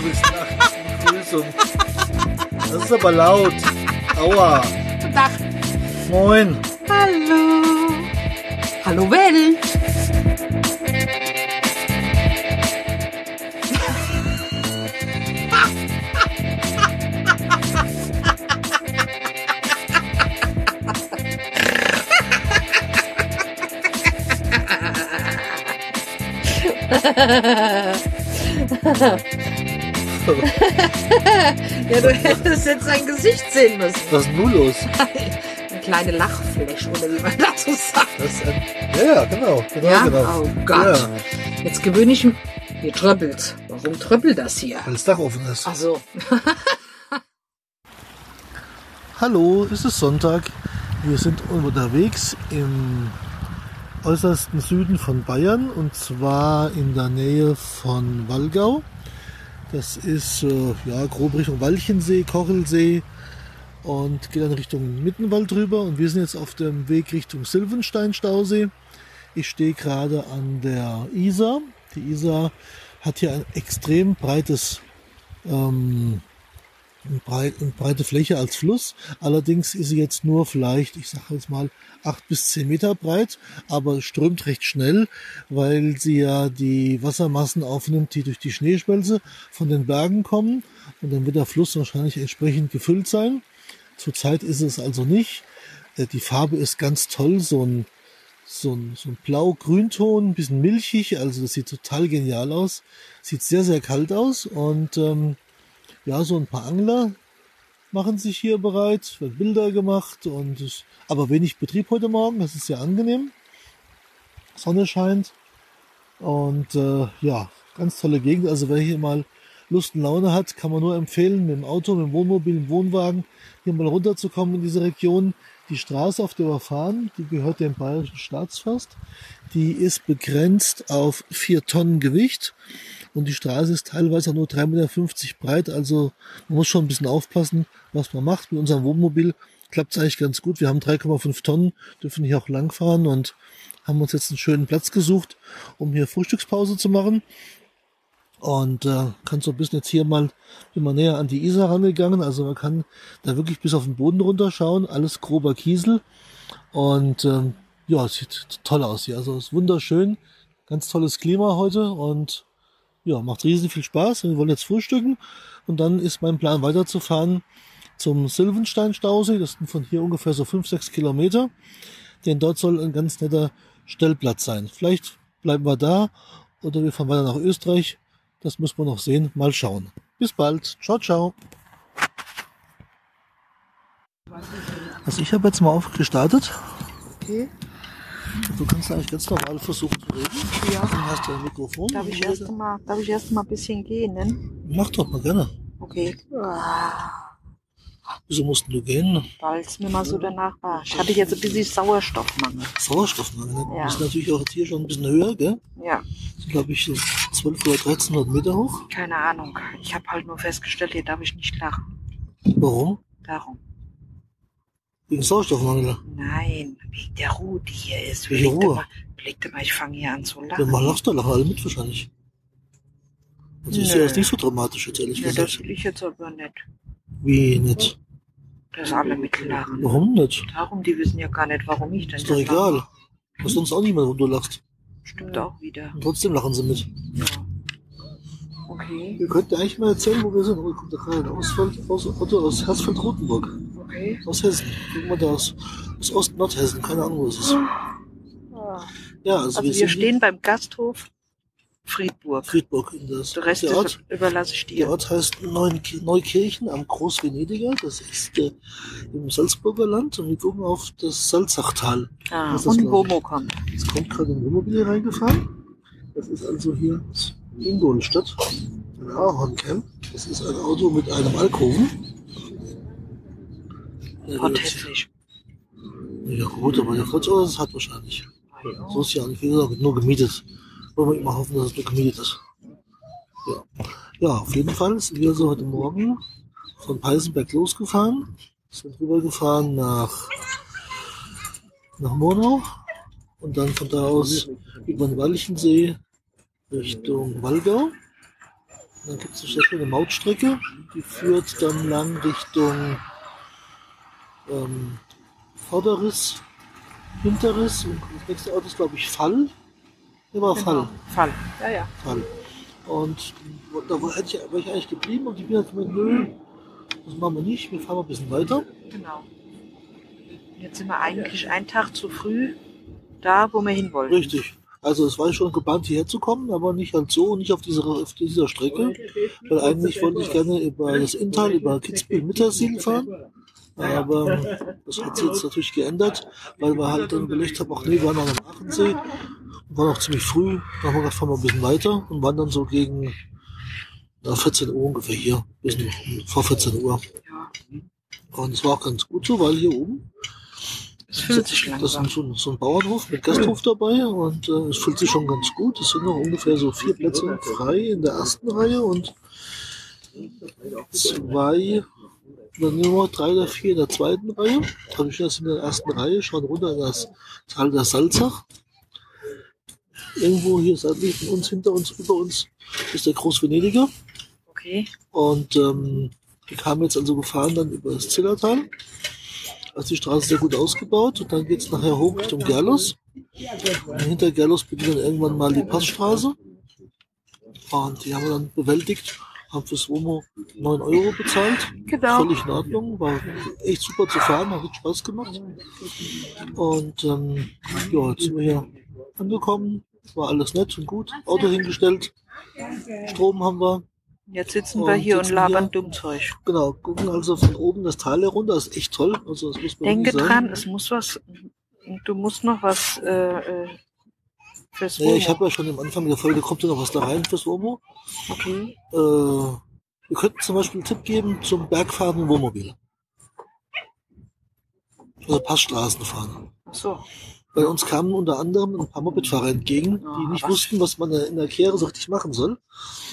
du bist nach Begrüßung. Das ist aber laut. Aua. Guten Tag. Moin. Hallo. Hallo Welt. Ja, du hättest jetzt sein Gesicht sehen müssen. Was ist nun los? Eine kleine Lachfläche, oder wie man dazu sagt. Das ein, ja, genau. genau, Ja? genau. Oh Gott. Ja, Jetzt gewöhne ich mich. Hier tröppelt. Warum tröppelt das hier? weil das Dach offen ist. Ach so. Hallo, es ist Sonntag. Wir sind unterwegs im äußersten Süden von Bayern und zwar in der Nähe von Wallgau. Das ist äh, ja grob Richtung Walchensee, Kochelsee und geht dann Richtung Mittenwald drüber und wir sind jetzt auf dem Weg Richtung Silvenstein-Stausee. Ich stehe gerade an der Isar. Die Isar hat hier ein extrem breites ähm, eine breit- eine breite Fläche als Fluss. Allerdings ist sie jetzt nur vielleicht, ich sage jetzt mal, acht bis zehn Meter breit, aber strömt recht schnell, weil sie ja die Wassermassen aufnimmt, die durch die Schneeschmelze von den Bergen kommen. Und dann wird der Fluss wahrscheinlich entsprechend gefüllt sein. Zurzeit ist es also nicht. Äh, Die Farbe ist ganz toll, so ein, so ein, so ein blau-grünton, ein bisschen milchig, also das sieht total genial aus. Sieht sehr, sehr kalt aus und ähm, ja, so ein paar Angler machen sich hier bereit, werden Bilder gemacht und es, aber wenig Betrieb heute Morgen, das ist sehr angenehm. Sonne scheint und äh, ja, ganz tolle Gegend. Also wer hier mal Lust und Laune hat, kann man nur empfehlen, mit dem Auto, mit dem Wohnmobil, mit dem Wohnwagen hier mal runterzukommen in diese Region. Die Straße, auf der wir fahren, die gehört dem Bayerischen Staatsforst. Die ist begrenzt auf vier Tonnen Gewicht und die Straße ist teilweise nur 3,50 Meter breit. Also man muss schon ein bisschen aufpassen, was man macht. Mit unserem Wohnmobil klappt es eigentlich ganz gut. Wir haben 3,5 Tonnen, dürfen hier auch langfahren und haben uns jetzt einen schönen Platz gesucht, um hier Frühstückspause zu machen. Und äh, kann so ein bisschen jetzt hier mal, bin mal näher an die Isar rangegangen. Also man kann da wirklich bis auf den Boden runterschauen. Alles grober Kiesel. Und ähm, ja, es sieht toll aus hier. Also es ist wunderschön. Ganz tolles Klima heute und ja, macht riesen viel Spaß. Wir wollen jetzt frühstücken und dann ist mein Plan weiterzufahren zum Silvenstein-Stausee. Das sind von hier ungefähr so fünf, sechs Kilometer. Denn dort soll ein ganz netter Stellplatz sein. Vielleicht bleiben wir da oder wir fahren weiter nach Österreich. Das müssen wir noch sehen. Mal schauen. Bis bald. Ciao, ciao. Also ich habe jetzt mal aufgestartet. Okay. Du kannst eigentlich ganz normal versuchen zu reden. Ja. Dann hast du ein Mikrofon. Darf ich erst mal, darf ich erst mal ein bisschen gehen, ne? Mach doch mal gerne. Okay. Ah, Wieso mussten du gehen? Weil es mir mal so danach war. Ich hatte jetzt ein bisschen Sauerstoffmangel. Sauerstoffmangel. Ne? Ja. Das ist natürlich auch hier schon ein bisschen höher, gell? Ja, sind, glaube ich, so 12 oder 1300 Meter hoch. keine Ahnung. Ich habe halt nur festgestellt, hier darf ich nicht lachen. Warum? Darum. Wegen Sauerstoffmangel. Nein, wegen der Ruhe, die hier ist. Dir Ruhe? mal, überleg dir mal, ich fange hier an zu Ja, lachen. mal lachst du, lachen alle mit wahrscheinlich. Also ich Nö. sehe das nicht so dramatisch jetzt, ehrlich Ja, das gesagt. will ich jetzt aber nicht. Wie nicht? Dass alle mitlachen. Warum nicht? Darum, die wissen ja gar nicht, warum ich denn Ist doch egal. lache. Was sonst auch niemand, wenn du lachst. Stimmt auch wieder. Und trotzdem lachen sie mit. Ja. Okay, Wir könnten eigentlich mal erzählen, wo wir sind. Oh, kommt da gerade ein Ausfeld, aus, Otto aus Hersfeld-Rotenburg. Okay. Aus Hessen. Guck mal da aus, aus Ost-Nordhessen. Keine Ahnung, wo es ist. Ah. Ja, also, Also wir sind stehen beim Gasthof Friedburg. Friedburg in das. Der Rest der Ort, überlasse ich der dir. Ort heißt Neukirchen am Großvenediger. Das ist äh, im Salzburger Land und wir gucken auf das Salzachtal. Ah, das und. Bomo kommt. Jetzt kommt gerade ein Wohnmobil reingefahren. Das ist also hier Ingolstadt, ein Ahorncamp. Das ist ein Auto mit einem Alkoven. Ja, Und gut. hässlich. Ja gut, aber der Kurzauto das hat wahrscheinlich. So ist ja nicht, wie gesagt, nur gemietet. Wollen wir immer hoffen, dass es nur gemietet ist. Ja. ja, auf jeden Fall sind wir so heute Morgen von Peisenberg losgefahren, sind rübergefahren nach, nach Monau und dann von da aus über den Walchensee Richtung Wallgau. Dann gibt es eine schöne Mautstrecke, die führt dann lang Richtung ähm, Vorderriss, Hinterriss und das nächste Ort ist, glaube ich, Fall. Ja, war Fall. Genau. Fall. Ja, ja. Fall. Und da war, ich, wäre ich eigentlich geblieben und ich bin halt gemeint, nö, das machen wir nicht, wir fahren mal ein bisschen weiter. Genau. Jetzt sind wir eigentlich einen Tag zu früh da, wo wir hin wollten. Richtig. Also es war schon geplant, hierher zu kommen, aber nicht halt so, nicht auf dieser, auf dieser Strecke. Weil eigentlich wollte ich gerne über das Inntal, über Kitzbühel Mittersiel fahren. Aber das hat sich jetzt natürlich geändert, weil wir halt dann überlegt haben, ach nee, wir waren noch am Aachensee, waren noch ziemlich früh, dann haben wir gedacht, fahren wir ein bisschen weiter und waren dann so gegen na, 14 Uhr ungefähr hier, bisschen vor 14 Uhr. Und es war auch ganz gut so, weil hier oben es fühlt sich das ist so ein, so ein Bauernhof mit Gasthof dabei und äh, es fühlt sich schon ganz gut. Es sind noch ungefähr so vier Plätze frei in der ersten Reihe und zwei, dann nur noch drei oder vier in der zweiten Reihe. Also wir sind in der ersten Reihe, schauen runter in das Tal der Salzach. Irgendwo hier seitlich von uns, hinter uns, über uns ist der Großvenediger. Okay. Und ähm, wir kamen jetzt also gefahren dann über das Zillertal. Also die Straße sehr gut ausgebaut und dann geht's nachher hoch Richtung Gerlos. Und hinter Gerlos beginnt dann irgendwann mal die Passstraße. Und die haben wir dann bewältigt, haben fürs Womo 9 Euro bezahlt. Genau. Völlig in Ordnung, war echt super zu fahren, hat Spaß gemacht. Und ähm, ja, jetzt sind wir hier angekommen, war alles nett und gut. Auto hingestellt, Strom haben wir, Jetzt sitzen wir Und hier und sitzen labern hier. Dummzeug. Genau, gucken also von oben das Tal herunter, das ist echt toll. Also das muss man Denke dran, es muss was, du musst noch was äh, äh, fürs Naja, ich Womo. habe ja schon am Anfang der Folge, kommt ja noch was da rein fürs Womo. Okay. Äh, wir könnten zum Beispiel einen Tipp geben zum Bergfahren im Wohnmobil. Also Passstraßen fahren. Ach so. Bei uns kamen unter anderem ein paar Mopedfahrer entgegen, die Ah, nicht wussten, was man in der Kehre so richtig machen soll.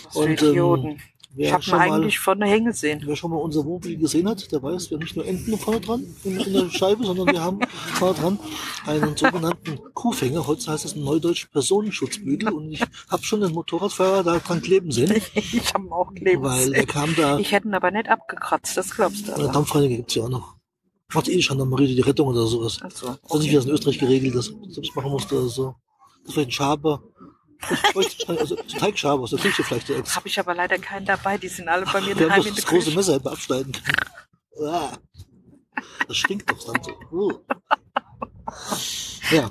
Was für Und, ähm, Idioten. Wer ich habe schon ihn mal- eigentlich von der Hänge gesehen. Wer schon mal unser Wohnmobil gesehen hat, der weiß, wir haben nicht nur Enten vorne dran in, in der Scheibe, sondern wir haben vorne dran einen sogenannten Kuhfänger. Heute heißt das ein neudeutsch Personenschutzbügel und ich habe schon den Motorradfahrer da dran kleben sehen, ich habe ihn auch kleben weil sehen. kam da, Ich hätte ihn aber nicht abgekratzt, das glaubst du eine aber. Dampfreiniger gibt's ja auch noch. Macht eh die Gendarmerie die Rettung oder sowas. Ach so. Ich weiß nicht, wie das in Österreich geregelt ist, das machen musste oder so. Das vielleicht ein Schaber. Vielleicht- Also ein Teigschaber aus der Küche vielleicht direkt. Habe ich aber leider keinen dabei, die sind alle bei mir daheim in der das große. Messer hätten abschneiden können. Ah. Das stinkt doch dann so. Uh. Ja.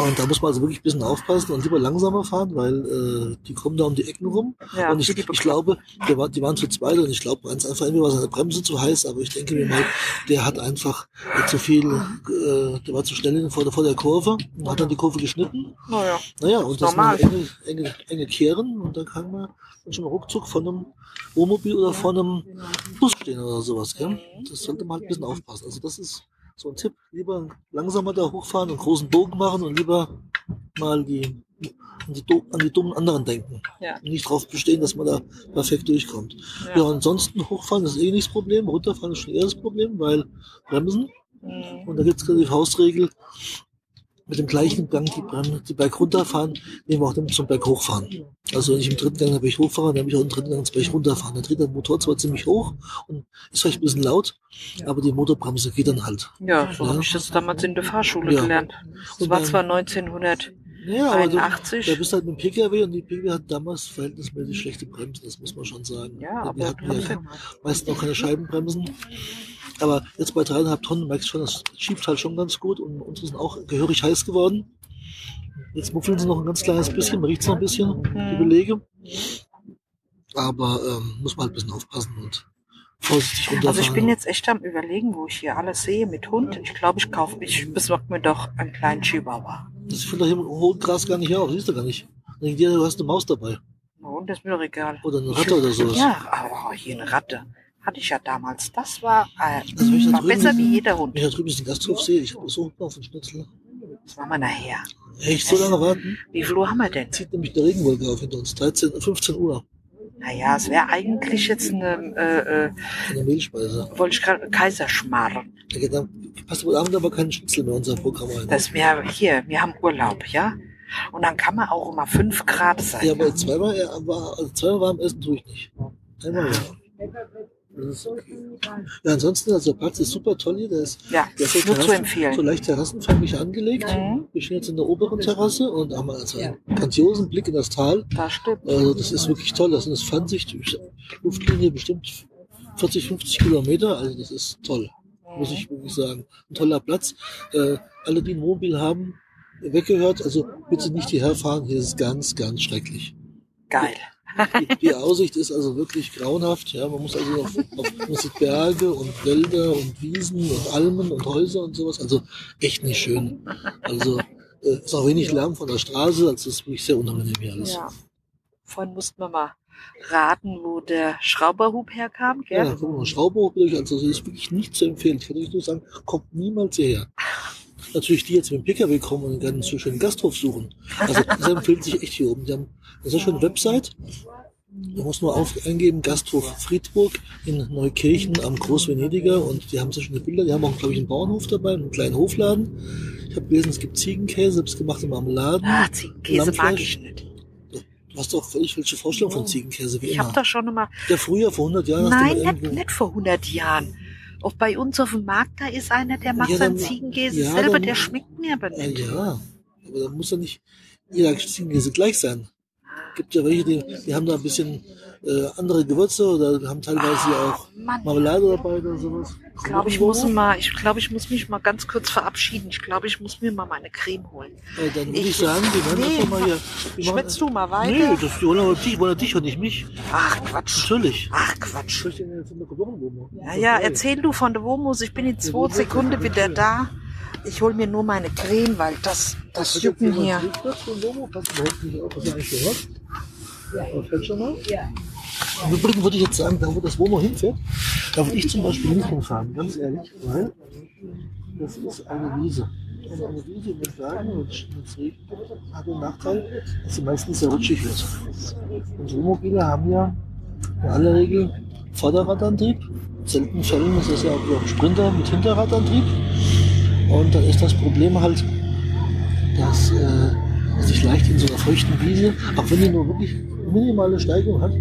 Und da muss man also wirklich ein bisschen aufpassen und lieber langsamer fahren, weil äh, die kommen da um die Ecken rum. Ja, und ich, ich glaube, war, die waren zu zweit und ich glaube ganz einfach, entweder war seine Bremse zu heiß, aber ich denke mir mal, der hat einfach äh, zu viel, äh, der war zu schnell in- vor der, vor der Kurve und hat dann die Kurve geschnitten. Naja, Naja, und das Normal. waren enge, enge, enge Kehren und dann kann man schon mal ruckzuck von einem Wohnmobil oder von einem Bus stehen oder sowas. Gell? Das sollte man halt ein bisschen aufpassen. Also das ist so ein Tipp. Lieber langsamer da hochfahren und großen Bogen machen und lieber mal die, an, die, an die dummen anderen denken. Ja. Und nicht darauf bestehen, dass man da perfekt durchkommt. Ja, ja. ansonsten hochfahren ist eh nicht das Problem. Runterfahren ist schon eher das Problem, weil Bremsen. Mhm. Und da gibt es die Faustregel, mit dem gleichen Gang die, die Berg runterfahren, nehmen wir auch damit zum Berg hochfahren. Also wenn ich im dritten Gang den Berg hochfahre, dann habe ich auch im dritten Gang zum Berg runterfahren. Dann dreht der Motor zwar ziemlich hoch und ist vielleicht ein bisschen laut, aber die Motorbremse geht dann halt. Ja, so Ja. habe ich das damals in der Fahrschule Ja. gelernt. Das Und war dann- zwar 1900. Ja, aber du, 81. da bist du halt mit dem PKW und die PKW hat damals verhältnismäßig schlechte Bremsen, das muss man schon sagen. Ja, wir aber hatten ja meistens auch keine Scheibenbremsen. Aber jetzt bei dreieinhalb Tonnen merkst du schon, das schiebt halt schon ganz gut und unsere sind auch gehörig heiß geworden. Jetzt muffeln sie noch ein ganz kleines bisschen, man riecht noch ein bisschen, die Belege. Aber ähm, muss man halt ein bisschen aufpassen und vorsichtig runterfahren. Also ich bin jetzt echt am überlegen, wo ich hier alles sehe mit Hund. Ich glaube, ich kaufe, ich besorge mir doch einen kleinen Chihuahua. Das fällt doch hier im hohen Gras gar nicht auf, siehst du gar nicht. Denkt jeder, du hast eine Maus dabei. Und das ist mir doch egal. Oder eine Ratte oder sowas. Ja, aber hier eine Ratte. Hatte ich ja damals. Das war, äh, Also ich war besser wie jeder Hund. Wenn ich da drüben diesen Gasthof sehe, ich habe so Hunger auf den Schnitzel. Das war mal nachher. Echt so lange warten? Wie viel Uhr haben wir denn? Zieht nämlich der Regenwolke auf hinter uns. 13, 15 Uhr. Naja, es wäre eigentlich jetzt eine, äh, äh, der Mehlspeise. wollte ich gerade, Kaiserschmarrn. Geht dann, passt wohl Abend aber kein Schnitzel mehr in unser Programm rein. Das wäre hier, wir haben Urlaub, ja? Und dann kann man auch immer fünf Grad sein. Ja, aber zweimal, ja, war, also zweimal warm essen tue ich nicht. Einmal ja. Ja, ansonsten, also der Platz ist super toll hier. Der ist, Ja, der ist so, nur zu Terrassen- empfehlen. so leicht terrassenförmig angelegt. Mhm. Wir stehen jetzt in der oberen Terrasse und haben also einen grandiosen Blick in das Tal. Das stimmt. Also das ist wirklich toll. Das ist Fernsicht, Luftlinie bestimmt 40, 50 Kilometer. Also das ist toll, muss ich wirklich sagen. Ein toller Platz. Äh, alle, die ein Wohnmobil haben, weggehört. Also bitte nicht hierher fahren. Hier ist es ganz, ganz schrecklich. Geil. Die, die Aussicht ist also wirklich grauenhaft. Ja, man muss also auf, auf man sieht Berge und Wälder und Wiesen und Almen und Häuser und sowas. Also echt nicht schön. Also äh, ist auch wenig Lärm von der Straße. Also es ist wirklich sehr unangenehm hier alles. Ja. Vorhin mussten wir mal raten, wo der Schrauberhub herkam, Ja, gell? guck mal, Schrauber durch, also das ist wirklich nicht zu empfehlen. Ich kann euch nur sagen, kommt niemals hierher. Natürlich die jetzt mit dem Pkw kommen und einen so schönen Gasthof suchen. Also das empfiehlt sich echt hier oben. Die haben eine sehr schöne Website. Da muss nur auf, eingeben, Gasthof Friedburg in Neukirchen am Großvenediger und die haben sehr schöne Bilder. Die haben auch, glaube ich, einen Bauernhof dabei, einen kleinen Hofladen. Ich habe gelesen, es gibt Ziegenkäse, selbstgemachte Marmeladen. Ah, Ziegenkäse mag ich nicht. Du hast doch völlig falsche Vorstellung von Ziegenkäse, wie Ich immer. habe da schon immer. Der früher vor 100 Jahren hast du Nein, mal nicht, nicht vor 100 Jahren. Auch bei uns auf dem Markt, da ist einer, der macht Ja, seinen dann- Ziegenkäse ja, selber, der schmeckt mir aber Ja, nicht. ja, aber da muss ja nicht jeder Ziegenkäse gleich sein. Gibt ja welche, die, die haben da ein bisschen äh, andere Gewürze oder haben teilweise ja auch Mann, Marmelade dabei oder sowas. ich glaube, ich muss mal, ich glaube, ich muss mich mal ganz kurz verabschieden. Ich glaube, ich muss mir mal meine Creme holen. Äh, dann würde ich, Ich- sagen, wir werden Nee, einfach mal hier. wir machen- Schwätzt du mal Nee, weiter? das, die wollen aber dich, wollen dich und nicht mich. Ach, Quatsch. Natürlich. Ach, Quatsch. Ja, ja, erzähl du von der Womus. Ich bin in zwei Sekunden wieder da. Ich hol mir nur meine Creme, weil das, das Jucken hier. Ja. Im Übrigen würde ich jetzt sagen, da wo das Womo hinfährt, da würde ich zum Beispiel nicht hinfahren, ganz ehrlich, weil das ist eine Wiese. Und eine Wiese mit Bergen und es regnet, hat den Nachteil, dass sie meistens sehr rutschig wird. Und Wohnmobile haben ja in aller Regel Vorderradantrieb. In seltenen Fällen ist es ja auch ein Sprinter mit Hinterradantrieb. Und dann ist das Problem halt, dass äh, sich leicht in so einer feuchten Wiese, auch wenn die nur wirklich minimale Steigung hat,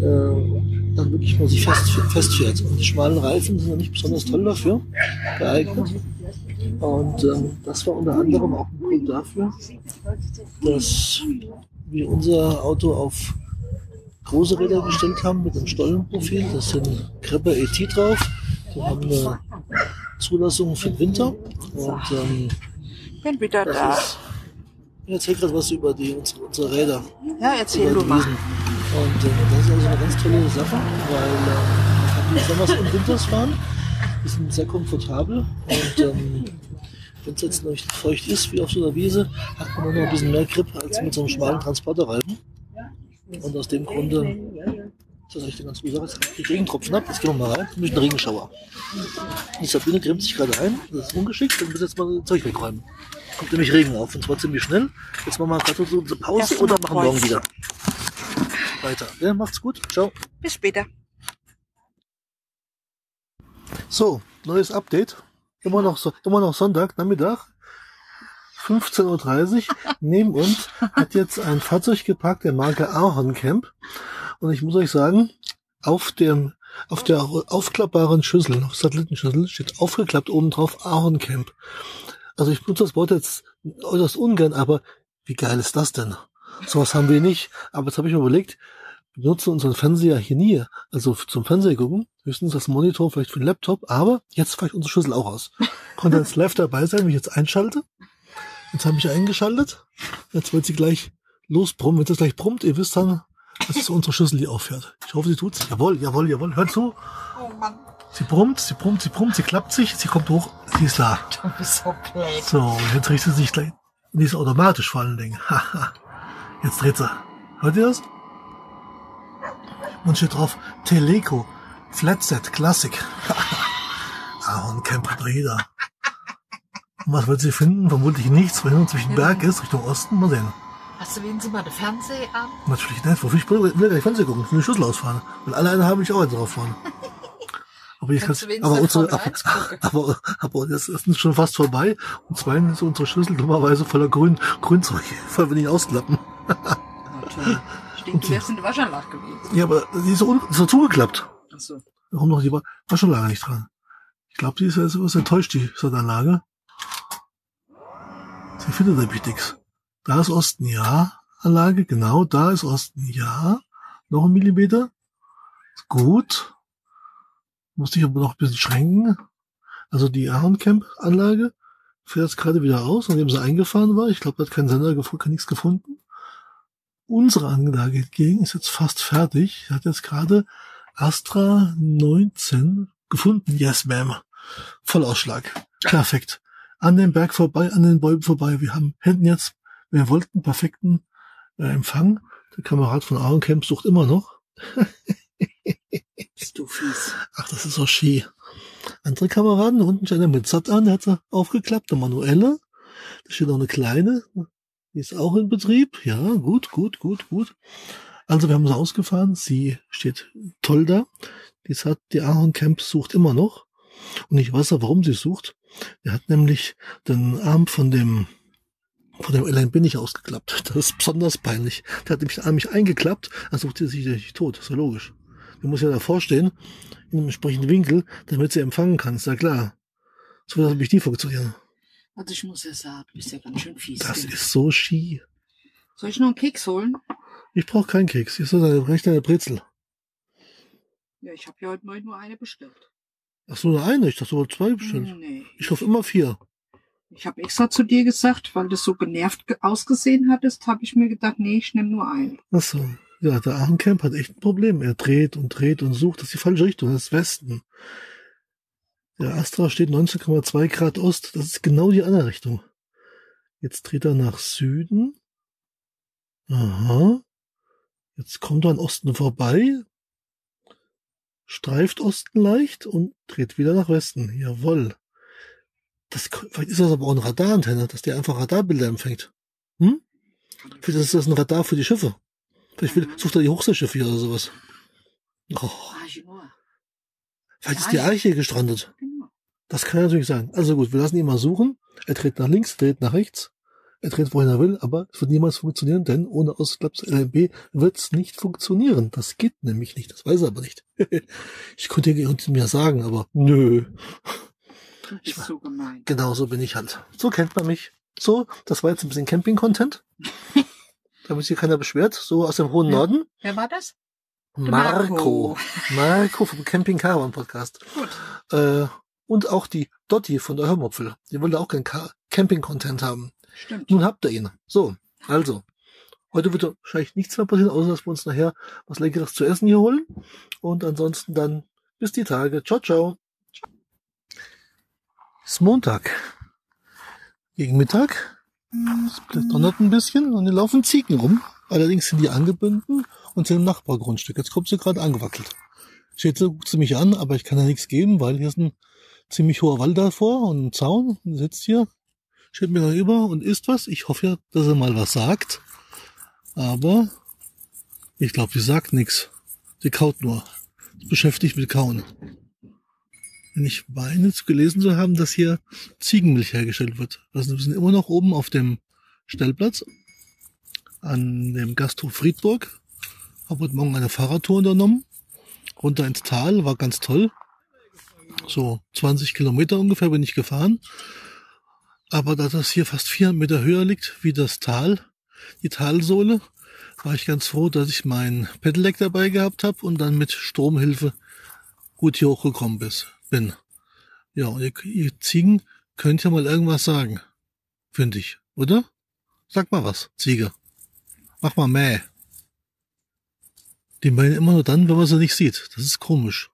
dann wirklich mal sich fest, festfährt. Und die schmalen Reifen sind ja nicht besonders toll dafür geeignet. Und ähm, das war unter anderem auch ein Grund dafür, dass wir unser Auto auf große Räder gestellt haben mit einem Stollenprofil. Das sind Crepe ET drauf. Die haben eine Zulassung für den Winter. Und ähm, Bin wieder da. ist, ich erzähle gerade was über die, unsere, unsere Räder. Ja, erzähl du mal. Wiesen. Und äh, das ist also eine ganz tolle Sache, weil äh, man kann die Sommers und Winters fahren. Die sind sehr komfortabel und ähm, wenn es jetzt noch nicht feucht ist, wie auf so einer Wiese, hat man noch ein bisschen mehr Grip als mit so einem schmalen Transporterreifen. Und aus dem Grunde, das ist echt eine ganz gute Sache. Jetzt krieg ich Regentropfen ab, jetzt gehen wir mal rein, ein bisschen Regenschauer. Die Sabine grimmt sich gerade ein, das ist ungeschickt, dann muss jetzt mal Zeug wegräumen. Kommt nämlich Regen auf und zwar ziemlich schnell. Jetzt machen wir gerade so eine Pause oder machen morgen Kreuz. wieder. Weiter. Ja, macht's gut. Ciao. Bis später. So, neues Update. Immer noch, so, immer noch Sonntag, Nachmittag. 15.30 Uhr. Neben uns hat jetzt ein Fahrzeug geparkt der Marke Ahorn Camp. Und ich muss euch sagen, auf dem, auf der aufklappbaren Schüssel, auf Satellitenschüssel, steht aufgeklappt oben drauf Ahorn Camp. Also ich benutze das Wort jetzt äußerst ungern, aber wie geil ist das denn? Sowas haben wir nicht. Aber jetzt habe ich mir überlegt, wir benutzen unseren Fernseher hier nie. Also zum Fernseher gucken, höchstens als Monitor, vielleicht für den Laptop, aber jetzt fahre ich unsere Schlüssel auch aus. Konnte jetzt live dabei sein, wenn ich jetzt einschalte. Jetzt habe ich eingeschaltet. Jetzt wird sie gleich losbrummen. Wenn das gleich brummt, ihr wisst dann, dass es unsere Schüssel, die aufhört. Ich hoffe, sie tut's. Jawohl, jawohl, jawohl. Hört zu. Oh Mann, Sie brummt, sie brummt, sie brummt, sie klappt sich, sie kommt hoch, sie ist da. du bist so blöd. So, jetzt richtet sie sich gleich. Und die ist automatisch vor allen Dingen. Haha. jetzt dreht sie. Hört ihr das? Und steht drauf Teleco Flatset Classic. Ahorn Camp Hybrider. Und was wird sie finden? Vermutlich nichts, weil hin zwischen Berg ist, Richtung Osten. Mal sehen. Hast du wen Sie mal den Fernseher an? Natürlich nicht. Wofür ich will, will gar nicht Fernsehen gucken. Ich will die Schlüssel ausfahren. Weil alle eine haben, ich auch jetzt drauf fahren. Aber, ich Kannst kann, wenigstens aber, unsere, aber, 1 gucken. aber, aber das ist schon fast vorbei. Und zweitens ist unsere Schüssel dummerweise voller Grün, Grünzeug, weil wir nicht ausklappen. Natürlich. Denke, du wärst in der Waschanlage gewesen. Ja, aber die ist so, so zugeklappt. Achso. Warum noch die Wa- Waschanlage nicht dran? Ich glaube, die ist ja sowas enttäuscht, die Sonderanlage. Sie findet nämlich nichts. Da ist Osten, ja. Anlage, genau, da ist Osten, ja. Noch ein Millimeter. Gut. Musste ich aber noch ein bisschen schränken. Also die Ahorncamp-Anlage fährt jetzt gerade wieder aus, nachdem sie eingefahren war. Ich glaube, da hat kein Sender gefunden, kein nichts gefunden. Unsere Anlage hingegen ist jetzt fast fertig. Hat jetzt gerade Astra 19 gefunden. Yes, ma'am. Vollausschlag. Perfekt. An dem Berg vorbei, an den Bäumen vorbei. Wir haben, hätten jetzt, wir wollten perfekten äh, Empfang. Der Kamerad von Ahorncamp sucht immer noch. Bist du fies. Ach, das ist so schi. Andere Kameraden, da unten steht einer mit Sat an, der hat sie aufgeklappt, der manuelle. Da steht noch eine kleine, die ist auch in Betrieb. Ja, gut, gut, gut, gut. Also wir haben sie ausgefahren, sie steht toll da. Die hat, die Ahorn Camp sucht immer noch. Und ich weiß auch, warum sie sucht. Er hat nämlich den Arm von dem von dem LNB nicht ausgeklappt. Das ist besonders peinlich. Der hat nämlich den Arm nicht eingeklappt, dann sucht er sich nicht tot. Das ist ja logisch. Du musst ja davor stehen, in einem entsprechenden Winkel, damit sie empfangen kann. Ist ja klar. So wird das nämlich nie funktionieren. Also ich muss ja sagen, du bist ja ganz schön fies. Das gell? ist so schi. Soll ich noch einen Keks holen? Ich brauche keinen Keks. Hier ist so deine rechte eine Brezel. Ja, ich habe ja heute Morgen nur eine bestellt. Ach so, nur eine. Ich dachte, du wolltest zwei bestimmt. Nee. Ich hoffe immer vier. Ich habe extra zu dir gesagt, weil du so genervt ge- ausgesehen hattest, habe ich mir gedacht, nee, ich nehme nur einen. Ach so. Ja, der Ahrencamp hat echt ein Problem. Er dreht und dreht und sucht. Das ist die falsche Richtung. Das ist Westen. Der Astra steht 19,2 Grad Ost. Das ist genau die andere Richtung. Jetzt dreht er nach Süden. Aha. Jetzt kommt er an Osten vorbei. Streift Osten leicht und dreht wieder nach Westen. Jawohl. Das, vielleicht ist das aber auch eine Radarantenne, dass der einfach Radarbilder empfängt. Hm? Vielleicht ist das ein Radar für die Schiffe. Vielleicht will, sucht er die Hochseeschiffe hier oder sowas. Oh, Arche nur. vielleicht ist die Arche gestrandet. Das kann natürlich sein. Also gut, wir lassen ihn mal suchen. Er dreht nach links, dreht nach rechts. Er dreht, wohin er will, aber es wird niemals funktionieren, denn ohne Ausklapps LMB wird es nicht funktionieren. Das geht nämlich nicht. Das weiß er aber nicht. ich könnte ihn mir sagen, aber nö. Du bist so gemein. Genau so bin ich halt. So kennt man mich. So, das war jetzt ein bisschen Camping-Content. Damit sich keiner beschwert. So aus dem hohen Ja. Norden. Wer war das? Marco. Marco. Marco vom Camping Caravan Podcast. Gut. Äh, und auch die Dotti von der Hörmupfel. Die wollte auch keinen Camping-Content haben. Stimmt. Nun habt ihr ihn. So, also. Heute wird wahrscheinlich nichts mehr passieren, außer dass wir uns nachher was Leckeres zu essen hier holen. Und ansonsten dann bis die Tage. Ciao, ciao. Es ist Montag. Gegen Mittag. Es donnert ein bisschen und hier laufen Ziegen rum. Allerdings sind die angebunden und sind im Nachbargrundstück. Jetzt kommt sie gerade angewackelt. Steht so, guckt sie mich an, aber ich kann da nichts geben, weil hier ist ein ziemlich hoher Wald davor und ein Zaun und sie sitzt hier, steht mir gegenüber und isst was. Ich hoffe ja, dass er mal was sagt. Aber ich glaube, sie sagt nichts. Sie kaut nur. Ist beschäftigt mit Kauen. Wenn ich meine, zu gelesen zu haben, dass hier Ziegenmilch hergestellt wird. Also wir sind immer noch oben auf dem Stellplatz an dem Gasthof Friedburg. Habe heute Morgen eine Fahrradtour unternommen. Runter ins Tal, war ganz toll. So 20 Kilometer ungefähr bin ich gefahren. Aber da das hier fast vier Meter höher liegt wie das Tal, die Talsohle, war ich ganz froh, dass ich mein Pedelec dabei gehabt habe und dann mit Stromhilfe gut hier hochgekommen bin. Ja, und ihr, ihr Ziegen könnt ja mal irgendwas sagen. Finde ich, oder? Sag mal was, Ziege. Mach mal mäh. Die meinen immer nur dann, wenn man sie nicht sieht. Das ist komisch.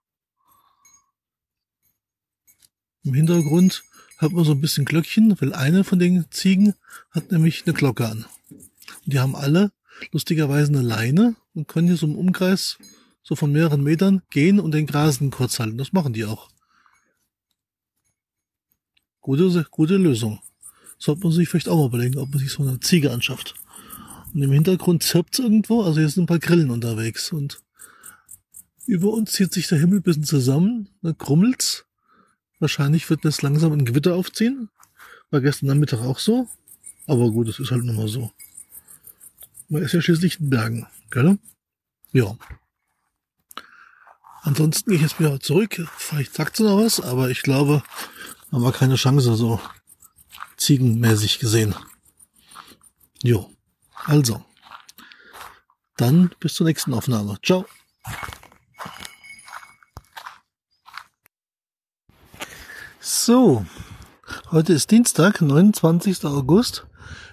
Im Hintergrund hört man so ein bisschen Glöckchen, weil eine von den Ziegen hat nämlich eine Glocke an. Und die haben alle lustigerweise eine Leine und können hier so im Umkreis so von mehreren Metern gehen und den Grasen kurz halten. Das machen die auch. Gute, gute Lösung. Sollte man sich vielleicht auch mal überlegen, ob man sich so eine Ziege anschafft. Und im Hintergrund zirpt irgendwo, also hier sind ein paar Grillen unterwegs und Über uns zieht sich der Himmel ein bisschen zusammen, dann krummelt's. Wahrscheinlich wird das langsam ein Gewitter aufziehen. War gestern Nachmittag auch so. Aber gut, das ist halt nun mal so. Man ist ja schließlich in Bergen, gell? Ja. Ansonsten gehe ich jetzt wieder zurück. Vielleicht sagt sie noch was, aber ich glaube, haben wir keine Chance, so ziegenmäßig gesehen. Jo. Also. Dann bis zur nächsten Aufnahme. Ciao. So, heute ist Dienstag, 29. August.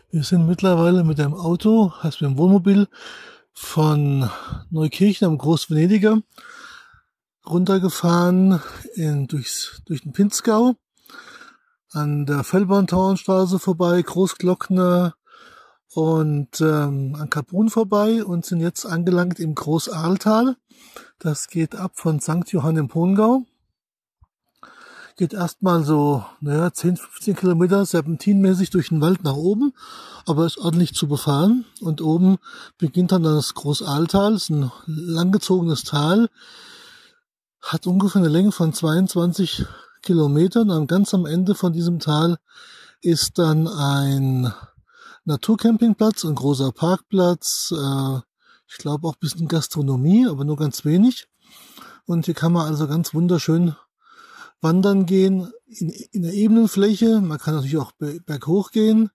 Wir sind mittlerweile mit dem Auto, heißt mit dem Wohnmobil, von Neukirchen am Großvenediger runtergefahren in, durchs, durch den Pinzgau, an der Fellbahntauernstraße vorbei, Großglockner und ähm, an Kaprun vorbei und sind jetzt angelangt im Großarltal. Das geht ab von St. Johann im Pongau. Geht erstmal so, naja, 10, 15 Kilometer serpentinmäßig durch den Wald nach oben, aber ist ordentlich zu befahren. Und oben beginnt dann das Großaltal, ist ein langgezogenes Tal, hat ungefähr eine Länge von 22 Kilometern. Und ganz am Ende von diesem Tal ist dann ein Naturcampingplatz, ein großer Parkplatz, äh, ich glaube auch ein bisschen Gastronomie, aber nur ganz wenig. Und hier kann man also ganz wunderschön wandern gehen in, in der Ebenenfläche. Man kann natürlich auch berghoch gehen.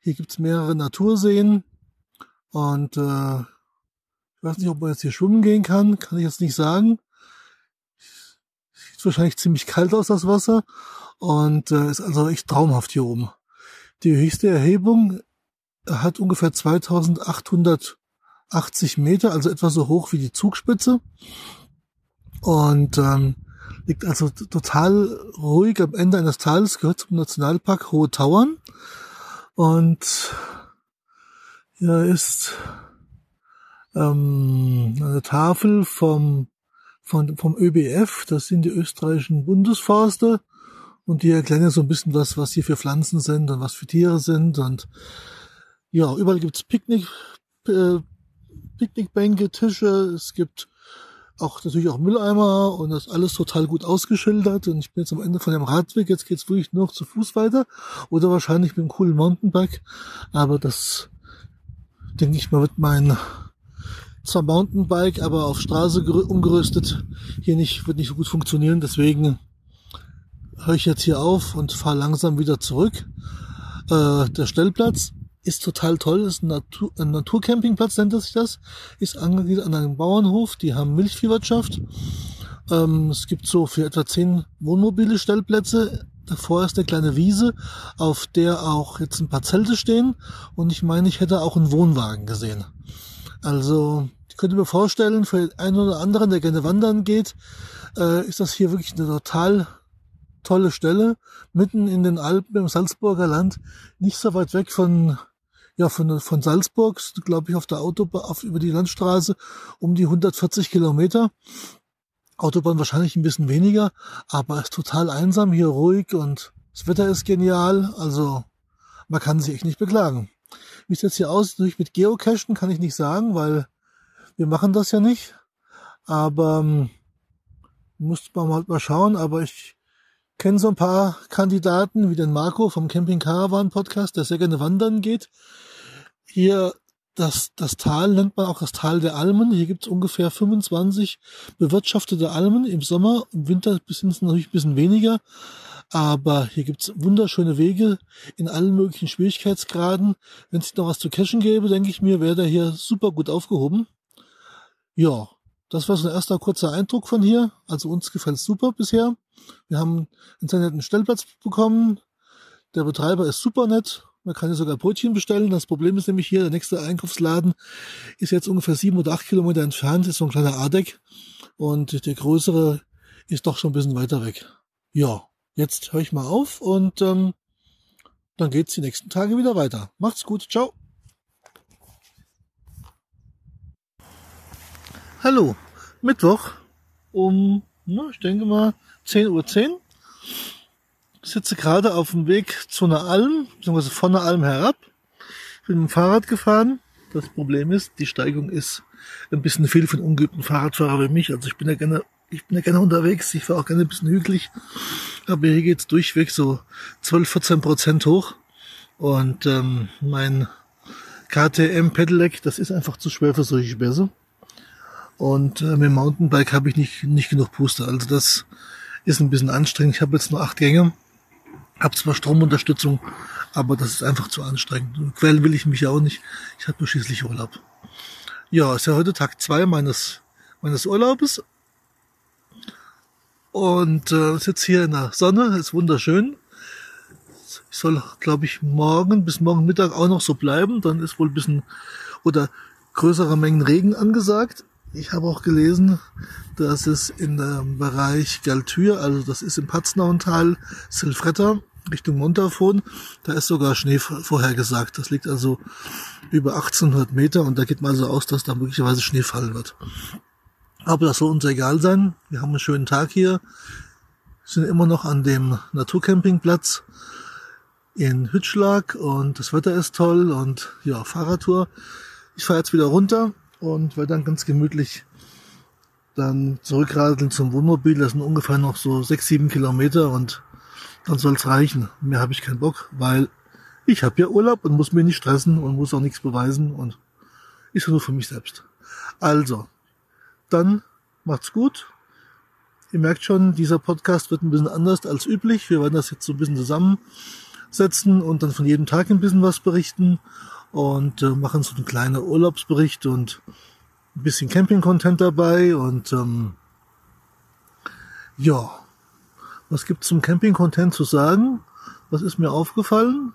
Hier gibt's mehrere Naturseen. Und äh, ich weiß nicht, ob man jetzt hier schwimmen gehen kann, kann ich jetzt nicht sagen wahrscheinlich ziemlich kalt aus, das Wasser. Und äh, ist also echt traumhaft hier oben. Die höchste Erhebung hat ungefähr 2880 Meter, also etwa so hoch wie die Zugspitze. Und ähm, liegt also total ruhig am Ende eines Tales, gehört zum Nationalpark Hohe Tauern. Und hier ist ähm, eine Tafel vom von, vom ÖBF, das sind die österreichischen Bundesforste, und die erklären so ein bisschen was, was hier für Pflanzen sind und was für Tiere sind. Und ja, überall gibt's Picknick, äh, Picknickbänke, Tische, es gibt auch natürlich auch Mülleimer und das alles total gut ausgeschildert. Und ich bin jetzt am Ende von dem Radweg, jetzt geht's wirklich nur noch zu Fuß weiter oder wahrscheinlich mit einem coolen Mountainbike. Aber das, denke ich mal, wird mein zwar Mountainbike, aber auf Straße umgerüstet hier nicht, wird nicht so gut funktionieren. Deswegen höre ich jetzt hier auf und fahre langsam wieder zurück. Äh, der Stellplatz ist total toll, ist ein, Natur, ein Naturcampingplatz, nennt sich das, ist angegliedert an einem Bauernhof, die haben Milchviehwirtschaft. Ähm, es gibt so für etwa zehn Wohnmobile Stellplätze. Davor ist eine kleine Wiese, auf der auch jetzt ein paar Zelte stehen. Und ich meine, ich hätte auch einen Wohnwagen gesehen. Also ich könnte mir vorstellen, für den einen oder anderen, der gerne wandern geht, äh, ist das hier wirklich eine total tolle Stelle, mitten in den Alpen im Salzburger Land, nicht so weit weg von ja von von Salzburg, glaube ich, auf der Autobahn, auf, über die Landstraße um die 140 Kilometer. Autobahn wahrscheinlich ein bisschen weniger, aber ist total einsam, hier ruhig und das Wetter ist genial, also man kann sich echt nicht beklagen. Wie es jetzt hier aussieht, mit Geocachen kann ich nicht sagen, weil wir machen das ja nicht, aber ähm, muss man halt mal schauen. Aber ich kenne so ein paar Kandidaten, wie den Marco vom Camping Caravan Podcast, der sehr gerne wandern geht. Hier das, das Tal nennt man auch das Tal der Almen. Hier gibt's ungefähr 25 bewirtschaftete Almen im Sommer. Im Winter sind es natürlich ein bisschen weniger. Aber hier gibt's wunderschöne Wege in allen möglichen Schwierigkeitsgraden. Wenn es noch was zu cashen gäbe, denke ich mir, wäre der hier super gut aufgehoben. Ja, das war so ein erster kurzer Eindruck von hier. Also uns gefällt super bisher. Wir haben einen netten Stellplatz bekommen. Der Betreiber ist super nett. Man kann hier sogar Brötchen bestellen. Das Problem ist nämlich hier, der nächste Einkaufsladen ist jetzt ungefähr sieben oder acht Kilometer entfernt, ist so ein kleiner Adeck. Und der größere ist doch schon ein bisschen weiter weg. Ja, jetzt höre ich mal auf und ähm, dann geht's die nächsten Tage wieder weiter. Macht's gut, ciao. Hallo, Mittwoch um, na, ich denke mal, 10.10 Uhr. 10. Ich sitze gerade auf dem Weg zu einer Alm, beziehungsweise von einer Alm herab. Bin mit dem Fahrrad gefahren. Das Problem ist, die Steigung ist ein bisschen viel für einen ungeübten Fahrradfahrer wie mich. Also ich bin ja gerne, ich bin ja gerne unterwegs. Ich fahre auch gerne ein bisschen hügelig. Aber hier geht's durchweg so 12, 14 Prozent hoch. Und ähm, mein KTM Pedelec, das ist einfach zu schwer für solche Bässe. Und äh, mit dem Mountainbike habe ich nicht, nicht genug Puste. Also das ist ein bisschen anstrengend. Ich habe jetzt nur acht Gänge, habe zwar Stromunterstützung, aber das ist einfach zu anstrengend. Quälen will ich mich ja auch nicht. Ich habe nur schließlich Urlaub. Ja, ist ja heute Tag zwei meines, meines Urlaubes. Und äh, sitze hier in der Sonne, ist wunderschön. Ich soll, glaube ich, morgen bis morgen Mittag auch noch so bleiben. Dann ist wohl ein bisschen oder größere Mengen Regen angesagt. Ich habe auch gelesen, dass es in dem Bereich Galtür, also das ist im Patznauental, Silfretta, Richtung Montafon, da ist sogar Schnee vorhergesagt. Das liegt also über 1800 Meter und da geht man also aus, dass da möglicherweise Schnee fallen wird. Aber das soll uns egal sein. Wir haben einen schönen Tag hier. sind immer noch an dem Naturcampingplatz in Hütschlag und das Wetter ist toll und ja, Fahrradtour. Ich fahre jetzt wieder runter und werde dann ganz gemütlich dann zurückradeln zum Wohnmobil. Das sind ungefähr noch so sechs, sieben Kilometer und dann soll's reichen. Mehr habe ich keinen Bock, weil ich habe ja Urlaub und muss mir nicht stressen und muss auch nichts beweisen und ist nur für mich selbst. Also, dann macht's gut. Ihr merkt schon, dieser Podcast wird ein bisschen anders als üblich. Wir werden das jetzt so ein bisschen zusammensetzen und dann von jedem Tag ein bisschen was berichten und äh, machen so einen kleinen Urlaubsbericht und ein bisschen Camping-Content dabei und ähm, ja, was gibt's zum Camping-Content zu sagen? Was ist mir aufgefallen?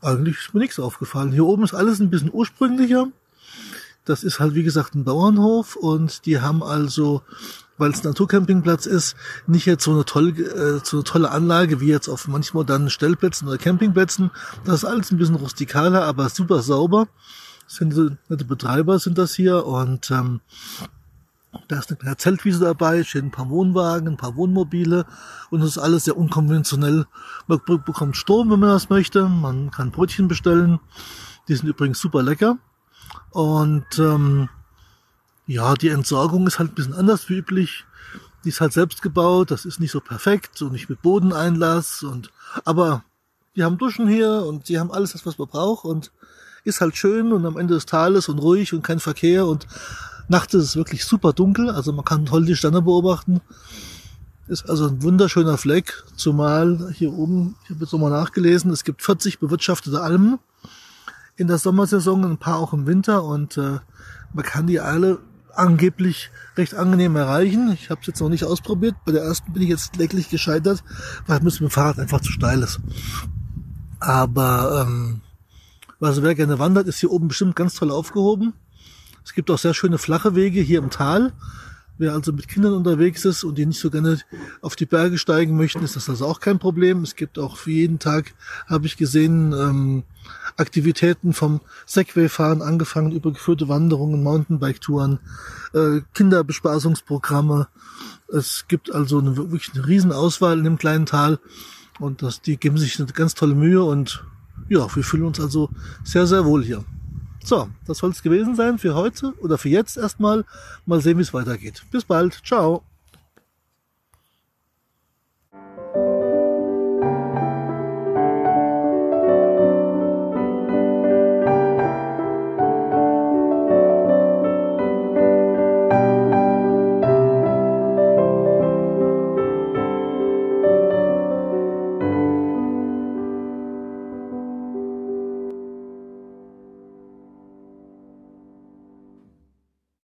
Eigentlich ist mir nichts aufgefallen. Hier oben ist alles ein bisschen ursprünglicher. Das ist halt wie gesagt ein Bauernhof und die haben also, weil es Naturcampingplatz ist, nicht jetzt so eine tolle, äh, so eine tolle Anlage wie jetzt auf manch modernen Stellplätzen oder Campingplätzen. Das ist alles ein bisschen rustikaler, aber super sauber. Sind nette Betreiber sind das hier und ähm, da ist eine kleine Zeltwiese dabei, stehen ein paar Wohnwagen, ein paar Wohnmobile und es ist alles sehr unkonventionell. Man bekommt Strom, wenn man das möchte. Man kann Brötchen bestellen. Die sind übrigens super lecker. Und ähm, ja, die Entsorgung ist halt ein bisschen anders wie üblich. Die ist halt selbst gebaut, das ist nicht so perfekt und nicht mit Bodeneinlass und aber die haben Duschen hier und die haben alles das, was man braucht und ist halt schön und am Ende des Tales und ruhig und kein Verkehr und Nacht ist es wirklich super dunkel, also man kann toll die Sterne beobachten. Ist also ein wunderschöner Fleck, zumal hier oben, ich habe jetzt nochmal nachgelesen, es gibt 40 bewirtschaftete Almen in der Sommersaison, ein paar auch im Winter und äh, man kann die alle angeblich recht angenehm erreichen. Ich habe es jetzt noch nicht ausprobiert. Bei der ersten bin ich jetzt lecklich gescheitert, weil es mit dem Fahrrad einfach zu steil ist. Aber ähm, also wer gerne wandert, ist hier oben bestimmt ganz toll aufgehoben. Es gibt auch sehr schöne flache Wege hier im Tal. Wer also mit Kindern unterwegs ist und die nicht so gerne auf die Berge steigen möchten, ist das also auch kein Problem. Es gibt auch für jeden Tag, habe ich gesehen, ähm, Aktivitäten vom Segway-Fahren angefangen über geführte Wanderungen, Mountainbike-Touren, äh, Kinderbespaßungsprogramme. Es gibt also eine, wirklich eine riesen Auswahl in dem kleinen Tal und das, die geben sich eine ganz tolle Mühe und ja, wir fühlen uns also sehr, sehr wohl hier. So, das soll es gewesen sein für heute oder für jetzt erstmal. Mal sehen, wie es weitergeht. Bis bald. Ciao.